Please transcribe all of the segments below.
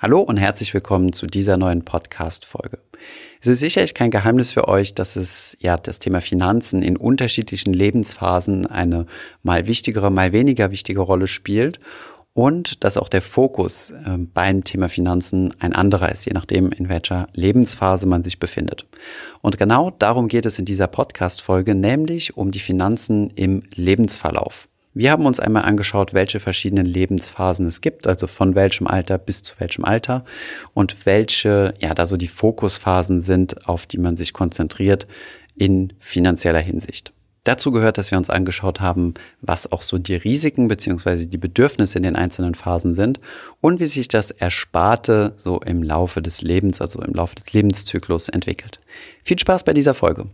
Hallo und herzlich willkommen zu dieser neuen Podcast-Folge. Es ist sicherlich kein Geheimnis für euch, dass es ja das Thema Finanzen in unterschiedlichen Lebensphasen eine mal wichtigere, mal weniger wichtige Rolle spielt und dass auch der Fokus äh, beim Thema Finanzen ein anderer ist, je nachdem, in welcher Lebensphase man sich befindet. Und genau darum geht es in dieser Podcast-Folge, nämlich um die Finanzen im Lebensverlauf. Wir haben uns einmal angeschaut, welche verschiedenen Lebensphasen es gibt, also von welchem Alter bis zu welchem Alter und welche, ja, da so die Fokusphasen sind, auf die man sich konzentriert in finanzieller Hinsicht. Dazu gehört, dass wir uns angeschaut haben, was auch so die Risiken bzw. die Bedürfnisse in den einzelnen Phasen sind und wie sich das Ersparte so im Laufe des Lebens, also im Laufe des Lebenszyklus entwickelt. Viel Spaß bei dieser Folge.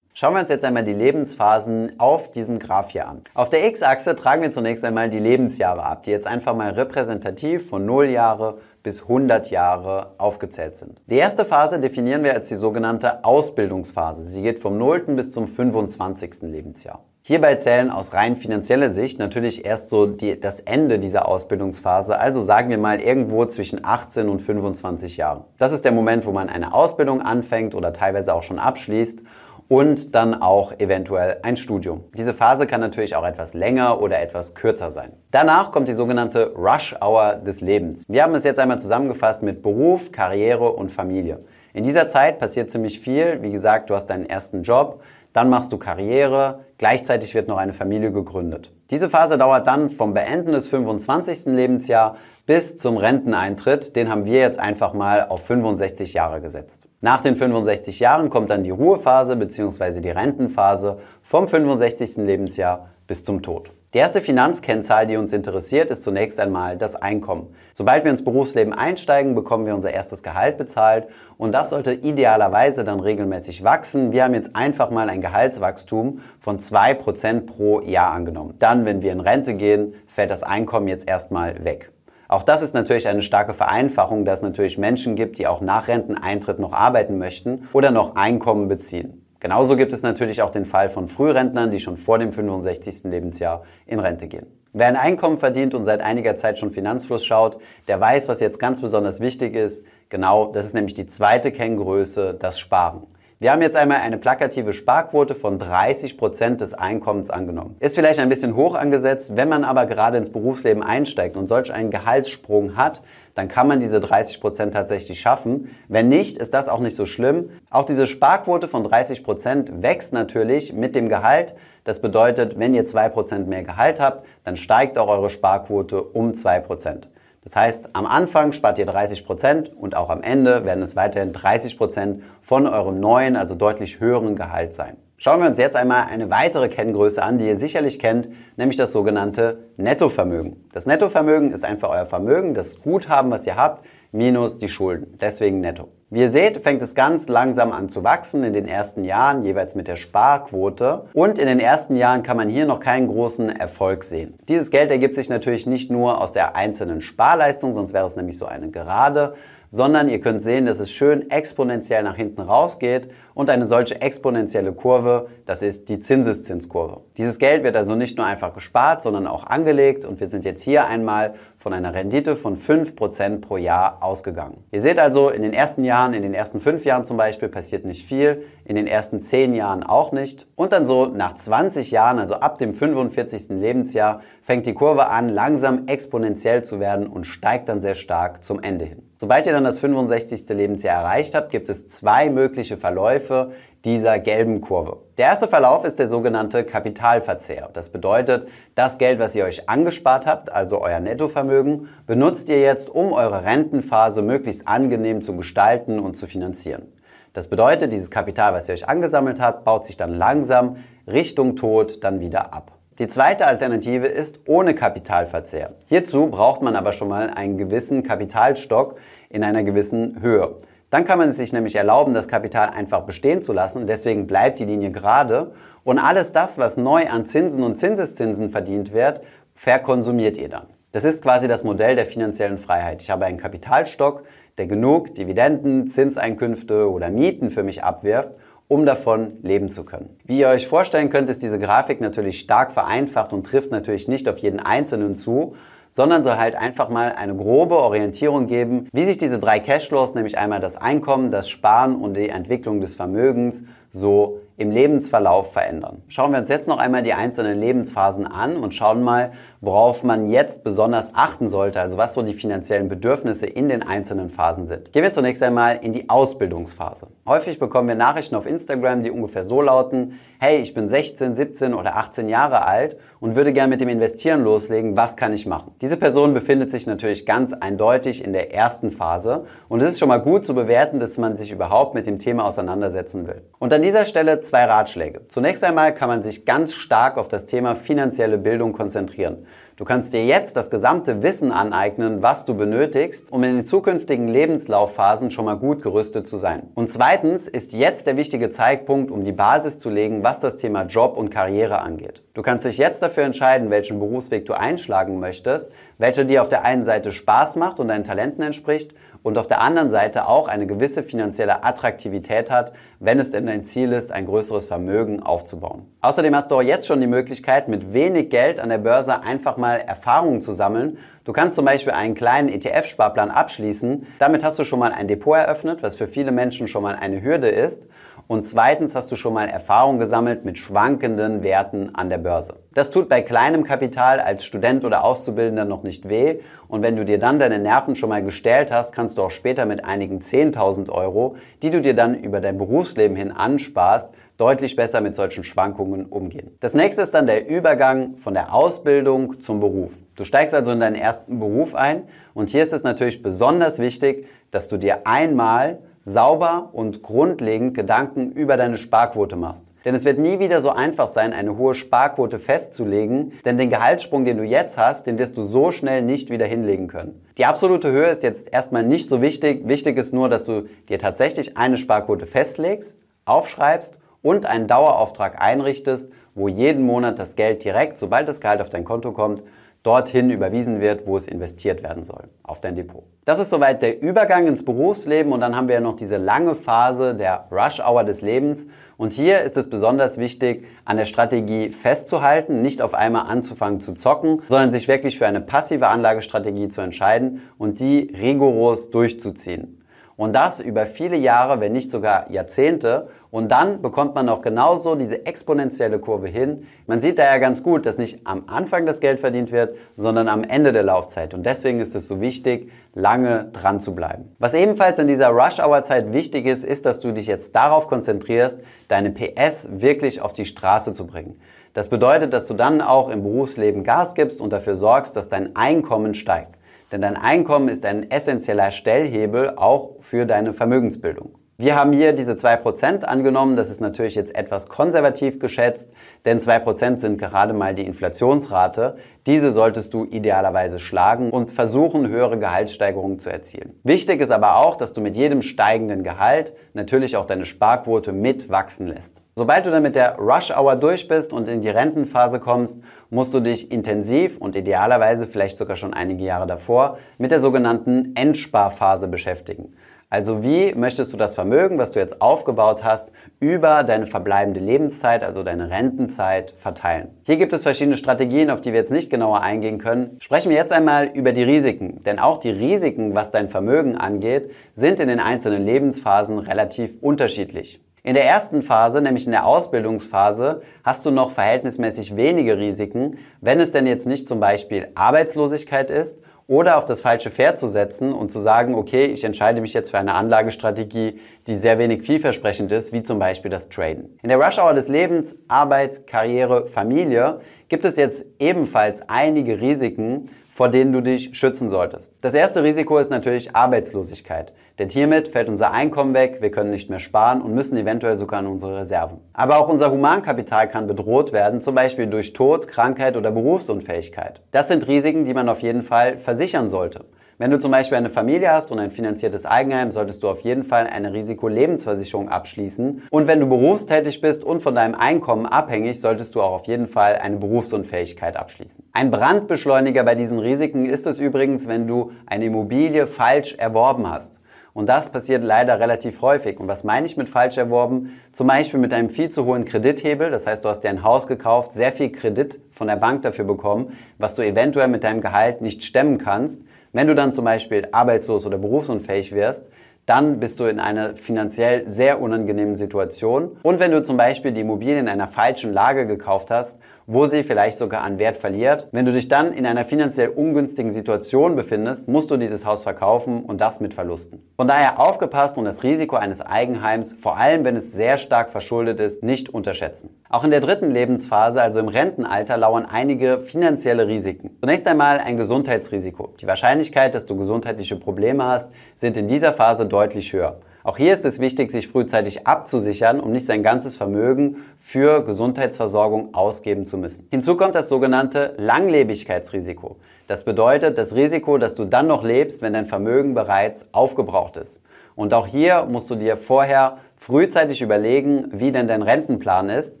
Schauen wir uns jetzt einmal die Lebensphasen auf diesem Graph hier an. Auf der X-Achse tragen wir zunächst einmal die Lebensjahre ab, die jetzt einfach mal repräsentativ von 0 Jahre bis 100 Jahre aufgezählt sind. Die erste Phase definieren wir als die sogenannte Ausbildungsphase. Sie geht vom 0. bis zum 25. Lebensjahr. Hierbei zählen aus rein finanzieller Sicht natürlich erst so die, das Ende dieser Ausbildungsphase, also sagen wir mal irgendwo zwischen 18 und 25 Jahren. Das ist der Moment, wo man eine Ausbildung anfängt oder teilweise auch schon abschließt und dann auch eventuell ein Studium. Diese Phase kann natürlich auch etwas länger oder etwas kürzer sein. Danach kommt die sogenannte Rush Hour des Lebens. Wir haben es jetzt einmal zusammengefasst mit Beruf, Karriere und Familie. In dieser Zeit passiert ziemlich viel. Wie gesagt, du hast deinen ersten Job, dann machst du Karriere, gleichzeitig wird noch eine Familie gegründet. Diese Phase dauert dann vom Beenden des 25. Lebensjahr bis zum Renteneintritt. Den haben wir jetzt einfach mal auf 65 Jahre gesetzt. Nach den 65 Jahren kommt dann die Ruhephase bzw. die Rentenphase vom 65. Lebensjahr bis zum Tod. Die erste Finanzkennzahl, die uns interessiert, ist zunächst einmal das Einkommen. Sobald wir ins Berufsleben einsteigen, bekommen wir unser erstes Gehalt bezahlt und das sollte idealerweise dann regelmäßig wachsen. Wir haben jetzt einfach mal ein Gehaltswachstum von 2% pro Jahr angenommen. Dann, wenn wir in Rente gehen, fällt das Einkommen jetzt erstmal weg. Auch das ist natürlich eine starke Vereinfachung, da es natürlich Menschen gibt, die auch nach Renteneintritt noch arbeiten möchten oder noch Einkommen beziehen. Genauso gibt es natürlich auch den Fall von Frührentnern, die schon vor dem 65. Lebensjahr in Rente gehen. Wer ein Einkommen verdient und seit einiger Zeit schon Finanzfluss schaut, der weiß, was jetzt ganz besonders wichtig ist. Genau, das ist nämlich die zweite Kenngröße, das Sparen. Wir haben jetzt einmal eine plakative Sparquote von 30 Prozent des Einkommens angenommen. Ist vielleicht ein bisschen hoch angesetzt, wenn man aber gerade ins Berufsleben einsteigt und solch einen Gehaltssprung hat, dann kann man diese 30 Prozent tatsächlich schaffen. Wenn nicht, ist das auch nicht so schlimm. Auch diese Sparquote von 30 Prozent wächst natürlich mit dem Gehalt. Das bedeutet, wenn ihr 2% mehr Gehalt habt, dann steigt auch eure Sparquote um 2%. Das heißt, am Anfang spart ihr 30 Prozent und auch am Ende werden es weiterhin 30 Prozent von eurem neuen, also deutlich höheren Gehalt sein. Schauen wir uns jetzt einmal eine weitere Kenngröße an, die ihr sicherlich kennt, nämlich das sogenannte Nettovermögen. Das Nettovermögen ist einfach euer Vermögen, das Guthaben, was ihr habt, minus die Schulden. Deswegen netto. Wie ihr seht, fängt es ganz langsam an zu wachsen in den ersten Jahren, jeweils mit der Sparquote. Und in den ersten Jahren kann man hier noch keinen großen Erfolg sehen. Dieses Geld ergibt sich natürlich nicht nur aus der einzelnen Sparleistung, sonst wäre es nämlich so eine Gerade, sondern ihr könnt sehen, dass es schön exponentiell nach hinten rausgeht und eine solche exponentielle Kurve, das ist die Zinseszinskurve. Dieses Geld wird also nicht nur einfach gespart, sondern auch angelegt und wir sind jetzt hier einmal von einer Rendite von 5% pro Jahr ausgegangen. Ihr seht also, in den ersten Jahren, in den ersten fünf Jahren zum Beispiel, passiert nicht viel, in den ersten zehn Jahren auch nicht und dann so nach 20 Jahren, also ab dem 45. Lebensjahr, fängt die Kurve an, langsam exponentiell zu werden und steigt dann sehr stark zum Ende hin. Sobald ihr dann das 65. Lebensjahr erreicht habt, gibt es zwei mögliche Verläufe dieser gelben Kurve. Der erste Verlauf ist der sogenannte Kapitalverzehr. Das bedeutet, das Geld, was ihr euch angespart habt, also euer Nettovermögen, benutzt ihr jetzt, um eure Rentenphase möglichst angenehm zu gestalten und zu finanzieren. Das bedeutet, dieses Kapital, was ihr euch angesammelt habt, baut sich dann langsam Richtung Tod dann wieder ab. Die zweite Alternative ist ohne Kapitalverzehr. Hierzu braucht man aber schon mal einen gewissen Kapitalstock in einer gewissen Höhe. Dann kann man es sich nämlich erlauben, das Kapital einfach bestehen zu lassen und deswegen bleibt die Linie gerade und alles das, was neu an Zinsen und Zinseszinsen verdient wird, verkonsumiert ihr dann. Das ist quasi das Modell der finanziellen Freiheit. Ich habe einen Kapitalstock, der genug Dividenden, Zinseinkünfte oder Mieten für mich abwirft um davon leben zu können. Wie ihr euch vorstellen könnt, ist diese Grafik natürlich stark vereinfacht und trifft natürlich nicht auf jeden Einzelnen zu, sondern soll halt einfach mal eine grobe Orientierung geben, wie sich diese drei Cashflows, nämlich einmal das Einkommen, das Sparen und die Entwicklung des Vermögens, so im Lebensverlauf verändern. Schauen wir uns jetzt noch einmal die einzelnen Lebensphasen an und schauen mal, worauf man jetzt besonders achten sollte, also was so die finanziellen Bedürfnisse in den einzelnen Phasen sind. Gehen wir zunächst einmal in die Ausbildungsphase. Häufig bekommen wir Nachrichten auf Instagram, die ungefähr so lauten, hey, ich bin 16, 17 oder 18 Jahre alt und würde gerne mit dem Investieren loslegen, was kann ich machen? Diese Person befindet sich natürlich ganz eindeutig in der ersten Phase und es ist schon mal gut zu bewerten, dass man sich überhaupt mit dem Thema auseinandersetzen will. Und an dieser Stelle zwei Ratschläge. Zunächst einmal kann man sich ganz stark auf das Thema finanzielle Bildung konzentrieren. Du kannst dir jetzt das gesamte Wissen aneignen, was du benötigst, um in den zukünftigen Lebenslaufphasen schon mal gut gerüstet zu sein. Und zweitens ist jetzt der wichtige Zeitpunkt, um die Basis zu legen, was das Thema Job und Karriere angeht. Du kannst dich jetzt dafür entscheiden, welchen Berufsweg du einschlagen möchtest, welcher dir auf der einen Seite Spaß macht und deinen Talenten entspricht und auf der anderen Seite auch eine gewisse finanzielle Attraktivität hat, wenn es denn dein Ziel ist, ein größeres Vermögen aufzubauen. Außerdem hast du auch jetzt schon die Möglichkeit, mit wenig Geld an der Börse einfach mal Erfahrungen zu sammeln. Du kannst zum Beispiel einen kleinen ETF-Sparplan abschließen. Damit hast du schon mal ein Depot eröffnet, was für viele Menschen schon mal eine Hürde ist. Und zweitens hast du schon mal Erfahrung gesammelt mit schwankenden Werten an der Börse. Das tut bei kleinem Kapital als Student oder Auszubildender noch nicht weh. Und wenn du dir dann deine Nerven schon mal gestellt hast, kannst du auch später mit einigen 10.000 Euro, die du dir dann über dein Berufsleben hin ansparst, deutlich besser mit solchen Schwankungen umgehen. Das nächste ist dann der Übergang von der Ausbildung zum Beruf. Du steigst also in deinen ersten Beruf ein und hier ist es natürlich besonders wichtig, dass du dir einmal sauber und grundlegend Gedanken über deine Sparquote machst. Denn es wird nie wieder so einfach sein, eine hohe Sparquote festzulegen, denn den Gehaltssprung, den du jetzt hast, den wirst du so schnell nicht wieder hinlegen können. Die absolute Höhe ist jetzt erstmal nicht so wichtig. Wichtig ist nur, dass du dir tatsächlich eine Sparquote festlegst, aufschreibst und einen Dauerauftrag einrichtest, wo jeden Monat das Geld direkt, sobald das Gehalt auf dein Konto kommt, dorthin überwiesen wird, wo es investiert werden soll, auf dein Depot. Das ist soweit der Übergang ins Berufsleben und dann haben wir ja noch diese lange Phase der Rush Hour des Lebens. Und hier ist es besonders wichtig, an der Strategie festzuhalten, nicht auf einmal anzufangen zu zocken, sondern sich wirklich für eine passive Anlagestrategie zu entscheiden und die rigoros durchzuziehen. Und das über viele Jahre, wenn nicht sogar Jahrzehnte. Und dann bekommt man auch genauso diese exponentielle Kurve hin. Man sieht da ja ganz gut, dass nicht am Anfang das Geld verdient wird, sondern am Ende der Laufzeit. Und deswegen ist es so wichtig, lange dran zu bleiben. Was ebenfalls in dieser Rush-Hour-Zeit wichtig ist, ist, dass du dich jetzt darauf konzentrierst, deine PS wirklich auf die Straße zu bringen. Das bedeutet, dass du dann auch im Berufsleben Gas gibst und dafür sorgst, dass dein Einkommen steigt. Denn dein Einkommen ist ein essentieller Stellhebel auch für deine Vermögensbildung. Wir haben hier diese 2% angenommen. Das ist natürlich jetzt etwas konservativ geschätzt, denn 2% sind gerade mal die Inflationsrate. Diese solltest du idealerweise schlagen und versuchen, höhere Gehaltssteigerungen zu erzielen. Wichtig ist aber auch, dass du mit jedem steigenden Gehalt natürlich auch deine Sparquote mit wachsen lässt. Sobald du dann mit der Rush Hour durch bist und in die Rentenphase kommst, musst du dich intensiv und idealerweise vielleicht sogar schon einige Jahre davor mit der sogenannten Endsparphase beschäftigen. Also wie möchtest du das Vermögen, was du jetzt aufgebaut hast, über deine verbleibende Lebenszeit, also deine Rentenzeit, verteilen? Hier gibt es verschiedene Strategien, auf die wir jetzt nicht genauer eingehen können. Sprechen wir jetzt einmal über die Risiken. Denn auch die Risiken, was dein Vermögen angeht, sind in den einzelnen Lebensphasen relativ unterschiedlich. In der ersten Phase, nämlich in der Ausbildungsphase, hast du noch verhältnismäßig wenige Risiken, wenn es denn jetzt nicht zum Beispiel Arbeitslosigkeit ist oder auf das falsche Pferd zu setzen und zu sagen, okay, ich entscheide mich jetzt für eine Anlagestrategie, die sehr wenig vielversprechend ist, wie zum Beispiel das Traden. In der Rush Hour des Lebens, Arbeit, Karriere, Familie gibt es jetzt ebenfalls einige Risiken, vor denen du dich schützen solltest. Das erste Risiko ist natürlich Arbeitslosigkeit. Denn hiermit fällt unser Einkommen weg, wir können nicht mehr sparen und müssen eventuell sogar an unsere Reserven. Aber auch unser Humankapital kann bedroht werden, zum Beispiel durch Tod, Krankheit oder Berufsunfähigkeit. Das sind Risiken, die man auf jeden Fall versichern sollte. Wenn du zum Beispiel eine Familie hast und ein finanziertes Eigenheim, solltest du auf jeden Fall eine Risikolebensversicherung abschließen. Und wenn du berufstätig bist und von deinem Einkommen abhängig, solltest du auch auf jeden Fall eine Berufsunfähigkeit abschließen. Ein Brandbeschleuniger bei diesen Risiken ist es übrigens, wenn du eine Immobilie falsch erworben hast. Und das passiert leider relativ häufig. Und was meine ich mit falsch erworben? Zum Beispiel mit einem viel zu hohen Kredithebel. Das heißt, du hast dir ein Haus gekauft, sehr viel Kredit von der Bank dafür bekommen, was du eventuell mit deinem Gehalt nicht stemmen kannst. Wenn du dann zum Beispiel arbeitslos oder berufsunfähig wirst, dann bist du in einer finanziell sehr unangenehmen Situation. Und wenn du zum Beispiel die Immobilie in einer falschen Lage gekauft hast wo sie vielleicht sogar an Wert verliert. Wenn du dich dann in einer finanziell ungünstigen Situation befindest, musst du dieses Haus verkaufen und das mit Verlusten. Von daher aufgepasst und das Risiko eines Eigenheims, vor allem wenn es sehr stark verschuldet ist, nicht unterschätzen. Auch in der dritten Lebensphase, also im Rentenalter, lauern einige finanzielle Risiken. Zunächst einmal ein Gesundheitsrisiko. Die Wahrscheinlichkeit, dass du gesundheitliche Probleme hast, sind in dieser Phase deutlich höher. Auch hier ist es wichtig, sich frühzeitig abzusichern, um nicht sein ganzes Vermögen für Gesundheitsversorgung ausgeben zu müssen. Hinzu kommt das sogenannte Langlebigkeitsrisiko. Das bedeutet das Risiko, dass du dann noch lebst, wenn dein Vermögen bereits aufgebraucht ist. Und auch hier musst du dir vorher frühzeitig überlegen, wie denn dein Rentenplan ist,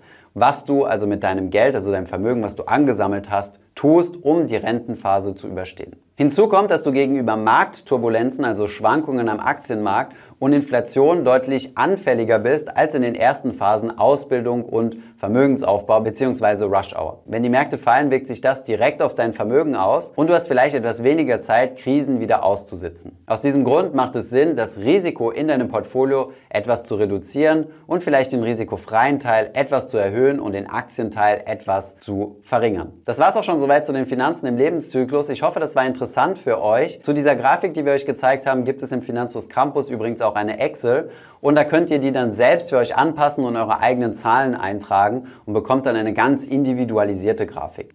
was du also mit deinem Geld, also deinem Vermögen, was du angesammelt hast, tust, um die Rentenphase zu überstehen. Hinzu kommt, dass du gegenüber Marktturbulenzen, also Schwankungen am Aktienmarkt und Inflation deutlich anfälliger bist als in den ersten Phasen Ausbildung und Vermögensaufbau bzw. Rush Hour. Wenn die Märkte fallen, wirkt sich das direkt auf dein Vermögen aus und du hast vielleicht etwas weniger Zeit, Krisen wieder auszusitzen. Aus diesem Grund macht es Sinn, das Risiko in deinem Portfolio etwas zu reduzieren und vielleicht den risikofreien Teil etwas zu erhöhen und den Aktienteil etwas zu verringern. Das war's auch schon soweit zu den Finanzen im Lebenszyklus. Ich hoffe, das war interessant für euch. Zu dieser Grafik, die wir euch gezeigt haben, gibt es im Finanzfluss Campus übrigens auch eine Excel und da könnt ihr die dann selbst für euch anpassen und eure eigenen Zahlen eintragen und bekommt dann eine ganz individualisierte Grafik.